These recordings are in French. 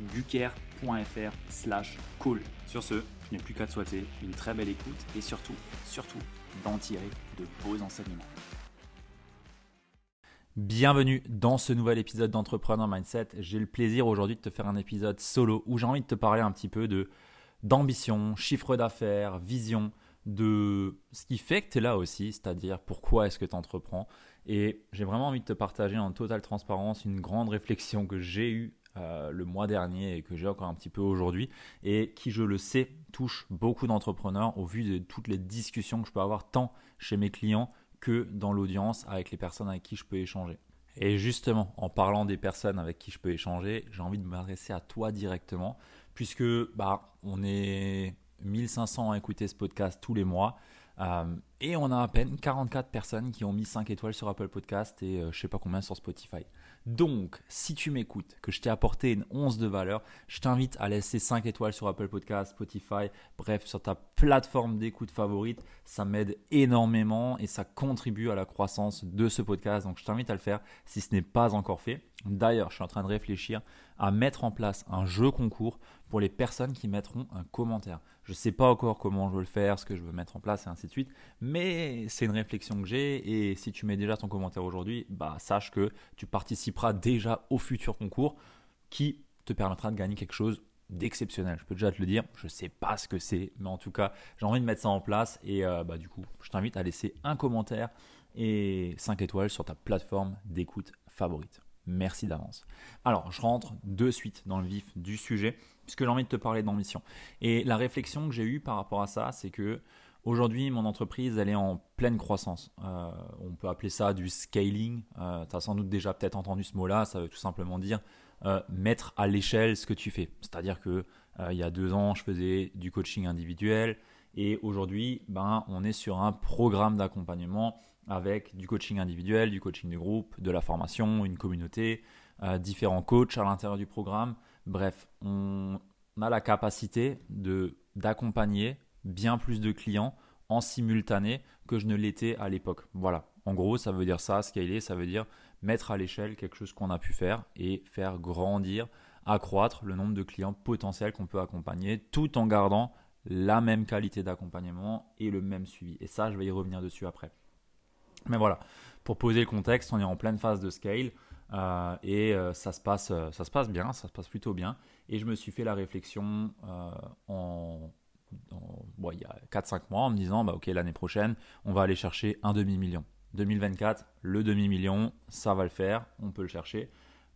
www.ludovic.fr slash call. Sur ce, je n'ai plus qu'à te souhaiter une très belle écoute et surtout, surtout, d'en tirer de beaux enseignements. Bienvenue dans ce nouvel épisode d'Entrepreneur Mindset. J'ai le plaisir aujourd'hui de te faire un épisode solo où j'ai envie de te parler un petit peu de d'ambition, chiffre d'affaires, vision, de ce qui fait que tu es là aussi, c'est-à-dire pourquoi est-ce que tu entreprends. Et j'ai vraiment envie de te partager en totale transparence une grande réflexion que j'ai eue euh, le mois dernier et que j'ai encore un petit peu aujourd'hui et qui, je le sais, touche beaucoup d'entrepreneurs au vu de toutes les discussions que je peux avoir tant chez mes clients que dans l'audience avec les personnes avec qui je peux échanger. Et justement, en parlant des personnes avec qui je peux échanger, j'ai envie de m'adresser à toi directement puisque bah, on est 1500 à écouter ce podcast tous les mois. Euh, et on a à peine 44 personnes qui ont mis 5 étoiles sur Apple Podcast et euh, je sais pas combien sur Spotify. Donc, si tu m'écoutes, que je t'ai apporté une once de valeur, je t'invite à laisser 5 étoiles sur Apple Podcast, Spotify, bref, sur ta plateforme d'écoute favorite. Ça m'aide énormément et ça contribue à la croissance de ce podcast. Donc, je t'invite à le faire si ce n'est pas encore fait. D'ailleurs, je suis en train de réfléchir à mettre en place un jeu concours pour les personnes qui mettront un commentaire. Je ne sais pas encore comment je veux le faire, ce que je veux mettre en place et ainsi de suite, mais c'est une réflexion que j'ai et si tu mets déjà ton commentaire aujourd'hui, bah sache que tu participeras déjà au futur concours qui te permettra de gagner quelque chose d'exceptionnel. Je peux déjà te le dire, je ne sais pas ce que c'est, mais en tout cas, j'ai envie de mettre ça en place et euh, bah, du coup, je t'invite à laisser un commentaire et 5 étoiles sur ta plateforme d'écoute favorite. Merci d'avance. Alors, je rentre de suite dans le vif du sujet, puisque j'ai envie de te parler d'ambition. Et la réflexion que j'ai eue par rapport à ça, c'est que aujourd'hui, mon entreprise, elle est en pleine croissance. Euh, on peut appeler ça du scaling. Euh, tu as sans doute déjà peut-être entendu ce mot-là. Ça veut tout simplement dire euh, mettre à l'échelle ce que tu fais. C'est-à-dire que il y a deux ans, je faisais du coaching individuel. Et aujourd'hui, ben, on est sur un programme d'accompagnement avec du coaching individuel, du coaching de groupe, de la formation, une communauté, euh, différents coachs à l'intérieur du programme. Bref, on a la capacité de d'accompagner bien plus de clients en simultané que je ne l'étais à l'époque. Voilà. En gros, ça veut dire ça, scaler, ça veut dire mettre à l'échelle quelque chose qu'on a pu faire et faire grandir, accroître le nombre de clients potentiels qu'on peut accompagner tout en gardant la même qualité d'accompagnement et le même suivi. Et ça, je vais y revenir dessus après. Mais voilà, pour poser le contexte, on est en pleine phase de scale euh, et euh, ça, se passe, euh, ça se passe bien, ça se passe plutôt bien. Et je me suis fait la réflexion en, il y a 4-5 mois en me disant, bah, ok, l'année prochaine, on va aller chercher un demi-million. 2024, le demi-million, ça va le faire, on peut le chercher.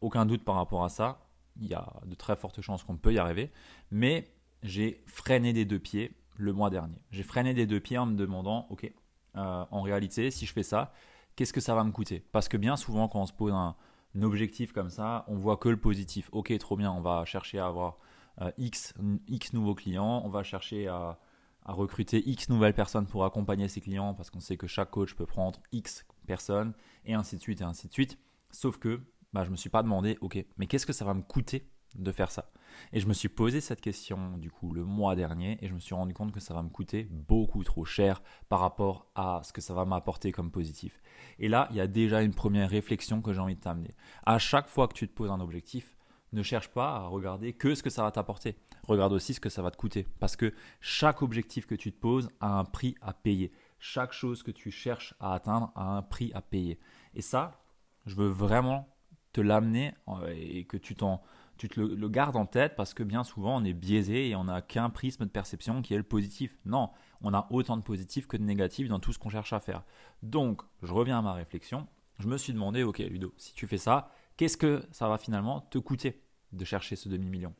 Aucun doute par rapport à ça. Il y a de très fortes chances qu'on peut y arriver. Mais j'ai freiné des deux pieds le mois dernier. J'ai freiné des deux pieds en me demandant, ok, euh, en réalité, si je fais ça, qu'est-ce que ça va me coûter? Parce que bien souvent, quand on se pose un, objectif comme ça, on voit que le positif. Ok, trop bien, on va chercher à avoir euh, X, X nouveaux clients, on va chercher à, recruter X nouvelles personnes pour accompagner ses clients parce qu'on sait que chaque coach peut prendre X personnes et ainsi de suite et ainsi de suite. Sauf que bah, je ne me suis pas demandé, ok, mais qu'est-ce que ça va me coûter? De faire ça Et je me suis posé cette question du coup le mois dernier et je me suis rendu compte que ça va me coûter beaucoup trop cher par rapport à ce que ça va m'apporter comme positif. Et là, il y a déjà une première réflexion que j'ai envie de t'amener. À chaque fois que tu te poses un objectif, ne cherche pas à regarder que ce que ça va t'apporter. Regarde aussi ce que ça va te coûter. Parce que chaque objectif que tu te poses a un prix à payer. Chaque chose que tu cherches à atteindre a un prix à payer. Et ça, je veux vraiment l'amener euh, et que tu, t'en, tu te le, gardes en tête parce que bien souvent on est biaisé et on n'a qu'un prisme de perception qui est le positif. Non, on a autant de positifs que de négatifs dans tout ce qu'on cherche à faire. Donc, je reviens à ma réflexion. Je me suis demandé, ok Ludo, si tu fais ça, qu'est-ce que ça va finalement te coûter de chercher ce demi-million?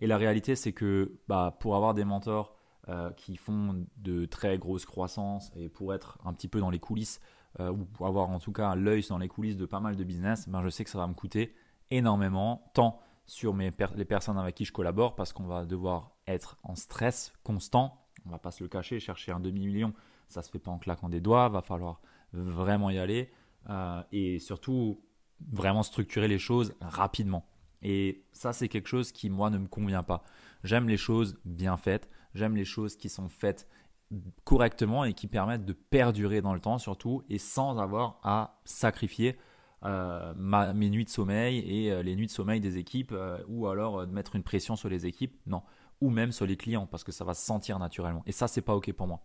Et la réalité, c'est que bah, pour avoir des mentors euh, qui font de très grosses croissances et pour être un petit peu dans les coulisses, euh, ou pour avoir en tout cas l'œil dans les coulisses de pas mal de business, ben, je sais que ça va me coûter énormément, tant sur les personnes avec qui je collabore, parce qu'on va devoir être en stress constant, on va pas se le cacher, chercher un demi-million, ça se fait pas en claquant des doigts, va falloir vraiment y aller, euh, et surtout vraiment structurer les choses rapidement. Et ça, c'est quelque chose qui, moi, ne me convient pas. J'aime les choses bien faites, j'aime les choses qui sont faites correctement et qui permettent de perdurer dans le temps, surtout, et sans avoir à sacrifier euh, mes nuits de sommeil et euh, les nuits de sommeil des équipes, euh, ou alors de mettre une pression sur les équipes. Non, ou même sur les clients, parce que ça va se sentir naturellement. Et ça, c'est pas OK pour moi.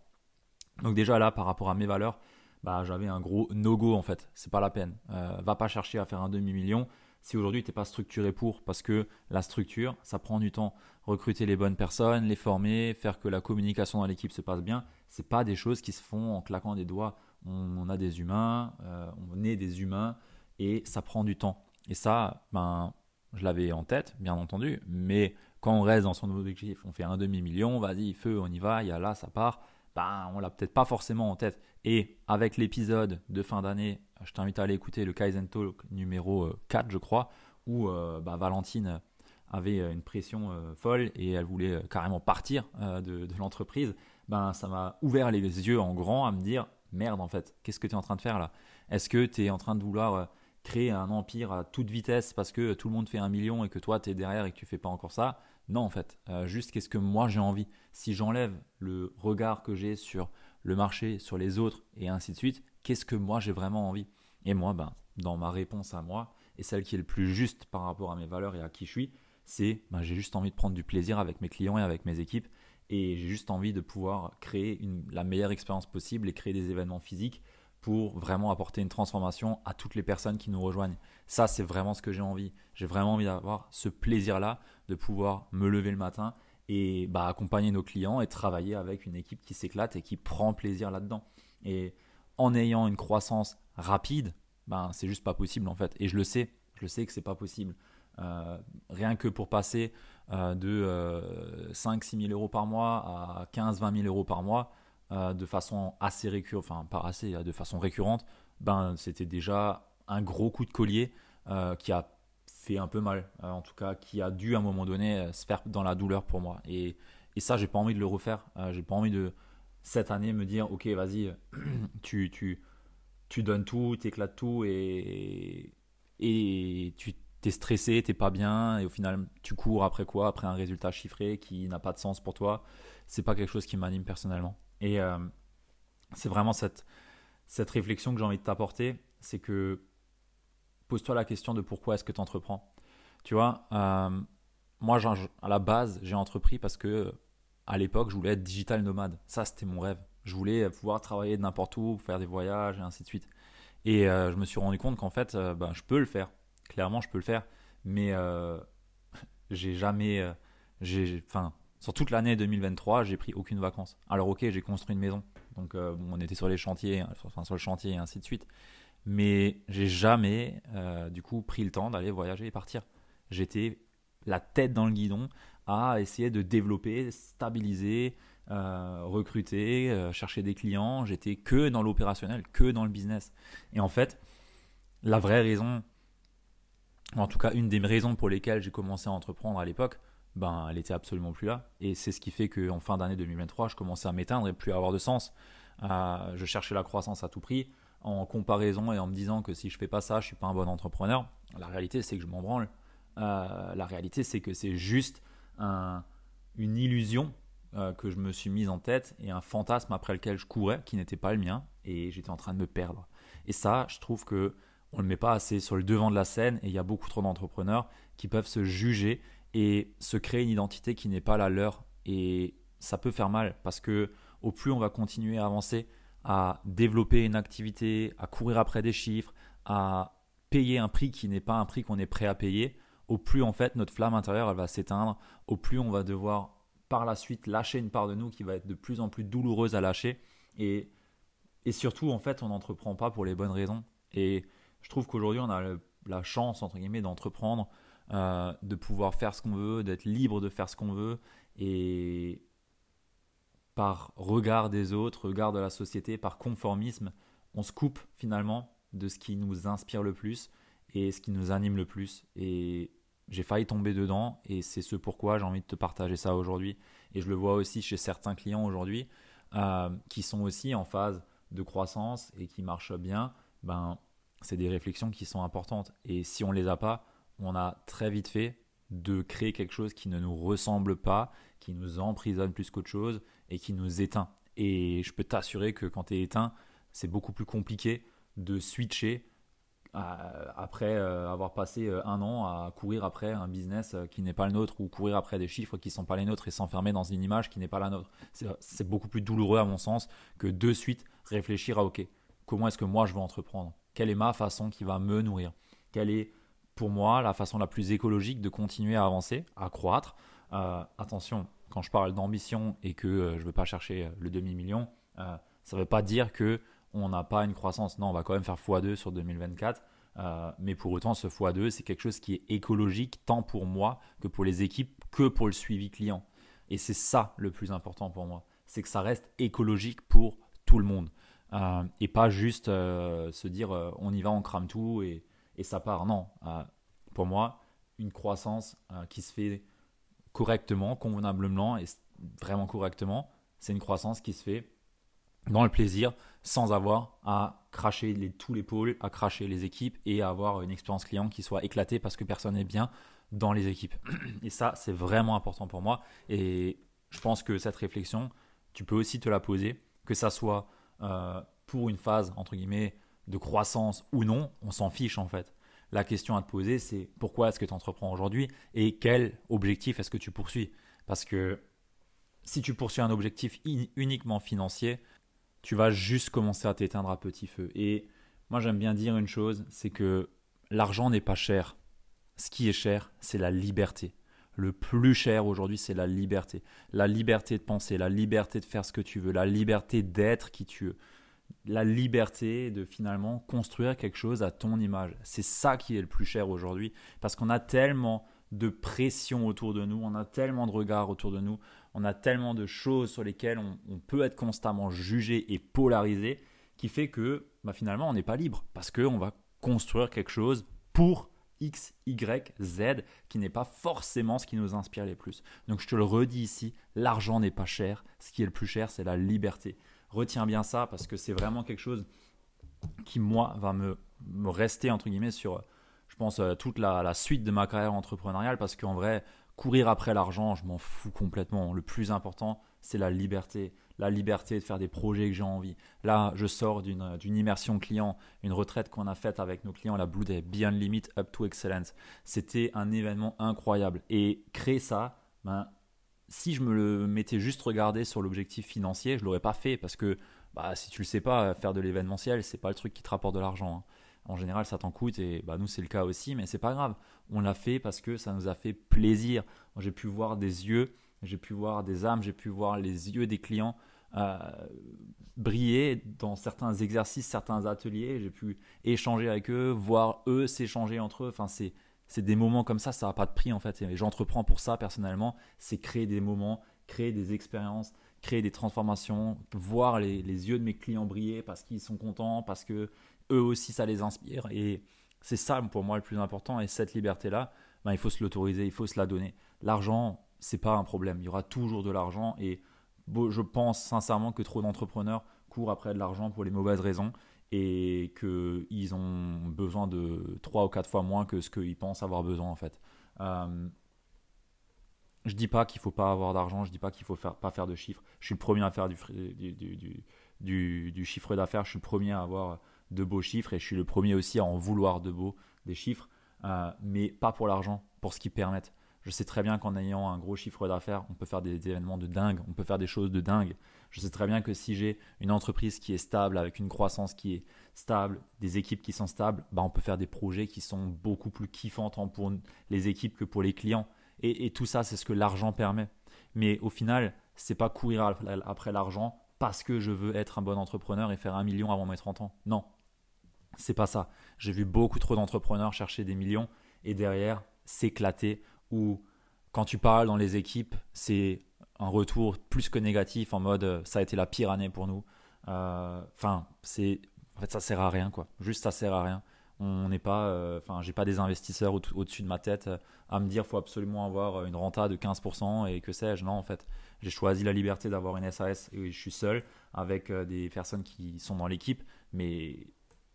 Donc, déjà là, par rapport à mes valeurs, bah, j'avais un gros no-go en fait. C'est pas la peine. Va pas chercher à faire un demi-million si aujourd'hui tu n'es pas structuré pour, parce que la structure, ça prend du temps. Recruter les bonnes personnes, les former, faire que la communication dans l'équipe se passe bien, c'est pas des choses qui se font en claquant des doigts. On, a des humains, euh, on est des humains, et ça prend du temps. Et ça, ben, je l'avais en tête, bien entendu, mais quand on reste dans son objectif, on fait un demi-million, vas-y, feu, on y va, il y a là, ça part ben, on l'a peut-être pas forcément en tête. Et avec l'épisode de fin d'année, je t'invite à aller écouter le Kaizen Talk numéro 4, euh, je crois, où euh, bah, Valentine avait euh, une pression folle et elle voulait carrément partir de, l'entreprise. Ben, ça m'a ouvert les yeux en grand à me dire merde, en fait, qu'est-ce que tu es en train de faire là? Est-ce que tu es en train de vouloir créer un empire à toute vitesse parce que tout le monde fait un million et que toi tu es derrière et que tu fais pas encore ça? Non, en fait, juste qu'est-ce que moi j'ai envie? Si j'enlève le regard que j'ai sur le marché, sur les autres et ainsi de suite, qu'est-ce que moi j'ai vraiment envie? Et moi, ben, dans ma réponse à moi, et celle qui est le plus juste par rapport à mes valeurs et à qui je suis, c'est ben, j'ai juste envie de prendre du plaisir avec mes clients et avec mes équipes. Et j'ai juste envie de pouvoir créer la meilleure expérience possible et créer des événements physiques pour vraiment apporter une transformation à toutes les personnes qui nous rejoignent. Ça, c'est vraiment ce que j'ai envie. J'ai vraiment envie d'avoir ce plaisir-là de pouvoir me lever le matin et bah, accompagner nos clients et travailler avec une équipe qui s'éclate et qui prend plaisir là-dedans. Et en ayant une croissance rapide, ben, c'est juste pas possible en fait. Et je le sais, je le sais que c'est pas possible. Euh, rien que pour passer euh, de euh, 5-6 000 euros par mois à 15-20 000 euros par mois euh, de façon assez récurrente, enfin pas assez, de façon récurrente, ben, c'était déjà un gros coup de collier qui a fait un peu mal, euh, en tout cas, qui a dû à un moment donné euh, se faire dans la douleur pour moi. Et, et ça, j'ai pas envie de le refaire. Euh, j'ai pas envie de cette année me dire, ok, vas-y, tu, tu, tu donnes tout, tu éclates tout et, et tu t'es stressé, t'es pas bien et au final tu cours après quoi? Après un résultat chiffré qui n'a pas de sens pour toi. C'est pas quelque chose qui m'anime personnellement. Et c'est vraiment cette, cette réflexion que j'ai envie de t'apporter, c'est que pose-toi la question de pourquoi est-ce que tu entreprends. Tu vois, euh, moi, à la base, j'ai entrepris parce que à l'époque, je voulais être digital nomade. Ça, c'était mon rêve. Je voulais pouvoir travailler de n'importe où, faire des voyages et ainsi de suite. Et euh, je me suis rendu compte qu'en fait, euh, ben, je peux le faire. Clairement, je peux le faire. Mais j'ai jamais. j'ai, enfin, sur toute l'année 2023, j'ai pris aucune vacances. Alors, ok, j'ai construit une maison. Donc, on était sur les chantiers, enfin, sur le chantier et ainsi de suite mais j'ai jamais euh, du coup pris le temps d'aller voyager et partir. J'étais la tête dans le guidon à essayer de développer, stabiliser, euh, recruter, euh, chercher des clients. J'étais que dans l'opérationnel, que dans le business. Et en fait, la vraie raison, en tout cas une des raisons pour lesquelles j'ai commencé à entreprendre à l'époque, ben, elle était absolument plus là. Et c'est ce qui fait qu'en fin d'année 2023, je commençais à m'éteindre et plus à avoir de sens. je cherchais la croissance à tout prix en comparaison et en me disant que si je fais pas ça, je suis pas un bon entrepreneur. La réalité, c'est que je m'en branle. Euh, la réalité, c'est que c'est juste une illusion euh, que je me suis mise en tête et un fantasme après lequel je courais qui n'était pas le mien et j'étais en train de me perdre. Et ça, je trouve que on ne le met pas assez sur le devant de la scène et il y a beaucoup trop d'entrepreneurs qui peuvent se juger et se créer une identité qui n'est pas la leur et ça peut faire mal parce que au plus on va continuer à avancer, à développer une activité, à courir après des chiffres, à payer un prix qui n'est pas un prix qu'on est prêt à payer, au plus en fait notre flamme intérieure elle va s'éteindre, au plus on va devoir par la suite lâcher une part de nous qui va être de plus en plus douloureuse à lâcher. Et, et surtout en fait on n'entreprend pas pour les bonnes raisons. Et je trouve qu'aujourd'hui on a la chance entre guillemets d'entreprendre, euh, de pouvoir faire ce qu'on veut, d'être libre de faire ce qu'on veut. Et par regard des autres, regard de la société, par conformisme, on se coupe finalement de ce qui nous inspire le plus et ce qui nous anime le plus. Et j'ai failli tomber dedans et c'est ce pourquoi j'ai envie de te partager ça aujourd'hui. Et je le vois aussi chez certains clients aujourd'hui euh, qui sont aussi en phase de croissance et qui marchent bien. Ben, c'est des réflexions qui sont importantes. Et si on ne les a pas, on a très vite fait de créer quelque chose qui ne nous ressemble pas, qui nous emprisonne plus qu'autre chose et qui nous éteint. Et je peux t'assurer que quand tu es éteint, c'est beaucoup plus compliqué de switcher après euh, avoir passé euh, un an à courir après un business qui n'est pas le nôtre ou courir après des chiffres qui ne sont pas les nôtres et s'enfermer dans une image qui n'est pas la nôtre. C'est beaucoup plus douloureux à mon sens que de suite réfléchir à OK, comment est-ce que moi je veux entreprendre? Quelle est ma façon qui va me nourrir? Quelle est pour moi la façon la plus écologique de continuer à avancer, à croître? Attention, quand je parle d'ambition et que je ne veux pas chercher le demi-million, ça ne veut pas dire que on n'a pas une croissance. Non, on va quand même faire x2 sur 2024. Euh, mais pour autant, ce x2, c'est quelque chose qui est écologique tant pour moi que pour les équipes, que pour le suivi client. Et c'est ça le plus important pour moi. C'est que ça reste écologique pour tout le monde. Euh, et pas juste euh, se dire on y va, on crame tout et, et ça part. Non, pour moi, une croissance qui se fait correctement, convenablement et vraiment correctement, c'est une croissance qui se fait dans le plaisir sans avoir à cracher tous les pôles, à cracher les équipes et à avoir une expérience client qui soit éclatée parce que personne n'est bien dans les équipes. Et ça, c'est vraiment important pour moi. Et je pense que cette réflexion, tu peux aussi te la poser, que ça soit euh, pour une phase, entre guillemets, de croissance ou non, on s'en fiche en fait. La question à te poser, c'est pourquoi est-ce que tu entreprends aujourd'hui et quel objectif est-ce que tu poursuis? Parce que si tu poursuis un objectif uniquement financier, tu vas juste commencer à t'éteindre à petit feu. Et moi j'aime bien dire une chose, c'est que l'argent n'est pas cher. Ce qui est cher, c'est la liberté. Le plus cher aujourd'hui, c'est la liberté. La liberté de penser, la liberté de faire ce que tu veux, la liberté d'être qui tu veux, la liberté de finalement construire quelque chose à ton image. C'est ça qui est le plus cher aujourd'hui parce qu'on a tellement de pression autour de nous, on a tellement de regards autour de nous, on a tellement de choses sur lesquelles on, peut être constamment jugé et polarisé, qui fait que bah, finalement on n'est pas libre, parce qu'on va construire quelque chose pour X, Y, Z, qui n'est pas forcément ce qui nous inspire les plus. Donc je te le redis ici, l'argent n'est pas cher, ce qui est le plus cher, c'est la liberté. Retiens bien ça, parce que c'est vraiment quelque chose qui, moi, va me, rester, entre guillemets, sur, je pense, euh, toute la, la suite de ma carrière entrepreneuriale, parce qu'en vrai, courir après l'argent, je m'en fous complètement. Le plus important, c'est la liberté. La liberté de faire des projets que j'ai envie. Là, je sors d'une immersion client, une retraite qu'on a faite avec nos clients, la Blue Day, Beyond Limit Up to Excellence. C'était un événement incroyable. Et créer ça, ben, si je me le mettais juste regarder sur l'objectif financier, je l'aurais pas fait parce que bah, si tu le sais pas, faire de l'événementiel, c'est pas le truc qui te rapporte de l'argent. Hein en général, ça t'en coûte et bah, nous, c'est le cas aussi, mais c'est pas grave. On l'a fait parce que ça nous a fait plaisir. J'ai pu voir des yeux, j'ai pu voir des âmes, j'ai pu voir les yeux des clients euh, briller dans certains exercices, certains ateliers. J'ai pu échanger avec eux, voir eux s'échanger entre eux. Enfin, c'est des moments comme ça, ça n'a pas de prix en fait. Et j'entreprends pour ça personnellement, c'est créer des moments, créer des expériences, créer des transformations, voir les, yeux de mes clients briller parce qu'ils sont contents, parce que eux aussi ça les inspire. Et c'est ça pour moi le plus important. Et cette liberté-là, ben, il faut se l'autoriser, il faut se la donner. L'argent, c'est pas un problème. Il y aura toujours de l'argent. Et je pense sincèrement que trop d'entrepreneurs courent après de l'argent pour les mauvaises raisons et qu'ils ont besoin de 3 ou 4 fois moins que ce qu'ils pensent avoir besoin en fait. Euh, je dis pas qu'il faut pas avoir d'argent, je dis pas qu'il faut faire, pas faire de chiffres. Je suis le premier à faire du, du, du, du chiffre d'affaires, je suis le premier à avoir de beaux chiffres et je suis le premier aussi à en vouloir de beaux des chiffres, euh, mais pas pour l'argent, pour ce qu'ils permettent. Je sais très bien qu'en ayant un gros chiffre d'affaires, on peut faire des événements de dingue, on peut faire des choses de dingue. Je sais très bien que si j'ai une entreprise qui est stable, avec une croissance qui est stable, des équipes qui sont stables, bah on peut faire des projets qui sont beaucoup plus kiffants tant pour les équipes que pour les clients. Et, tout ça, c'est ce que l'argent permet. Mais au final, c'est pas courir après l'argent parce que je veux être un bon entrepreneur et faire un million avant mes 30 ans. Non, c'est pas ça. J'ai vu beaucoup trop d'entrepreneurs chercher des millions et derrière s'éclater ou quand tu parles dans les équipes, c'est un retour plus que négatif en mode euh, ça a été la pire année pour nous. Euh, enfin, c'est en fait ça sert à rien quoi. Juste ça sert à rien. On n'est pas, euh, enfin, j'ai pas des investisseurs au-dessus de ma tête à me dire faut absolument avoir une renta de 15% et que sais-je. Non, en fait, j'ai choisi la liberté d'avoir une SAS et je suis seul avec des personnes qui sont dans l'équipe, mais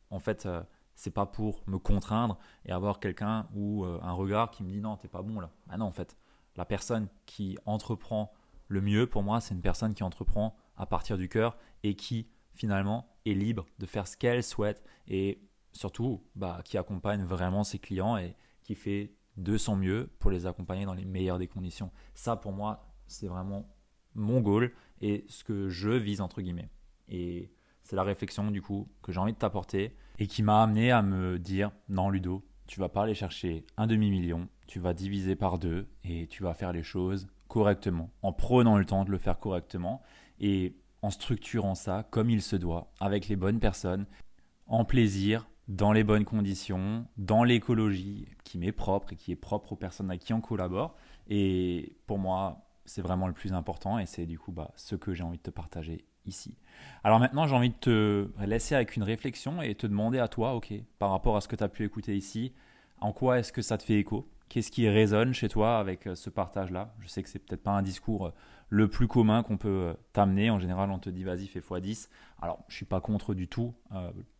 en fait, c'est pas pour me contraindre et avoir quelqu'un ou un regard qui me dit non, t'es pas bon là. Ah non, en fait, la personne qui entreprend le mieux pour moi, c'est une personne qui entreprend à partir du cœur et qui finalement est libre de faire ce qu'elle souhaite et surtout bah, qui accompagne vraiment ses clients et qui fait de son mieux pour les accompagner dans les meilleures des conditions. Ça pour moi, c'est vraiment mon goal et ce que je vise entre guillemets. Et c'est la réflexion du coup que j'ai envie de t'apporter et qui m'a amené à me dire non Ludo, tu vas pas aller chercher un demi-million, tu vas diviser par deux et tu vas faire les choses correctement, en prenant le temps de le faire correctement et en structurant ça comme il se doit, avec les bonnes personnes, en plaisir, dans les bonnes conditions, dans l'écologie qui m'est propre et qui est propre aux personnes à qui on collabore. Et pour moi, c'est vraiment le plus important et c'est du coup bah, ce que j'ai envie de te partager ici. Alors maintenant, j'ai envie de te laisser avec une réflexion et te demander à toi, ok, par rapport à ce que tu as pu écouter ici, en quoi est-ce que ça te fait écho? Qu'est-ce qui résonne chez toi avec euh, ce partage-là? Je sais que c'est peut-être pas un discours euh, le plus commun qu'on peut euh, t'amener. En général, on te dit vas-y, fais x10. Alors, je suis pas contre du tout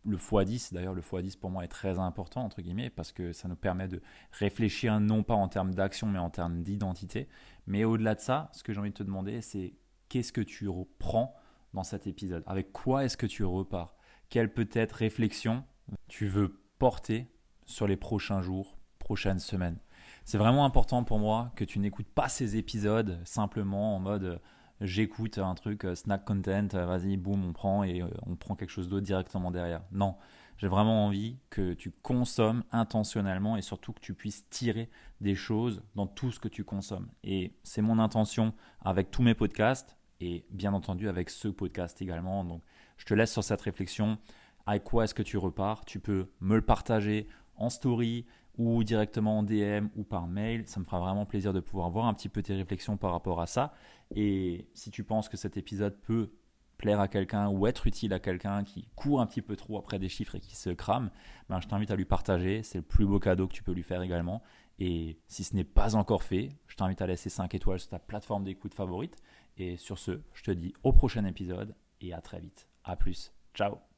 le x10. D'ailleurs, le x10 pour moi est très important, entre guillemets, parce que ça nous permet de réfléchir non pas en termes d'action, mais en termes d'identité. Mais au-delà de ça, ce que j'ai envie de te demander, c'est qu'est-ce que tu reprends dans cet épisode? Avec quoi est-ce que tu repars? Quelle peut-être réflexion tu veux porter sur les prochains jours, prochaines semaines? C'est vraiment important pour moi que tu n'écoutes pas ces épisodes simplement en mode euh, j'écoute un truc euh, snack content, euh, vas-y, boum, on prend et on prend quelque chose d'autre directement derrière. Non, j'ai vraiment envie que tu consommes intentionnellement et surtout que tu puisses tirer des choses dans tout ce que tu consommes. Et c'est mon intention avec tous mes podcasts et bien entendu avec ce podcast également. Donc je te laisse sur cette réflexion. Avec quoi est-ce que tu repars? Tu peux me le partager en story, ou directement en DM ou par mail. Ça me fera vraiment plaisir de pouvoir voir un petit peu tes réflexions par rapport à ça. Et si tu penses que cet épisode peut plaire à quelqu'un ou être utile à quelqu'un qui court un petit peu trop après des chiffres et qui se crame, ben je t'invite à lui partager. C'est le plus beau cadeau que tu peux lui faire également. Et si ce n'est pas encore fait, je t'invite à laisser 5 étoiles sur ta plateforme d'écoute favorite. Et sur ce, je te dis au prochain épisode et à très vite. A plus. Ciao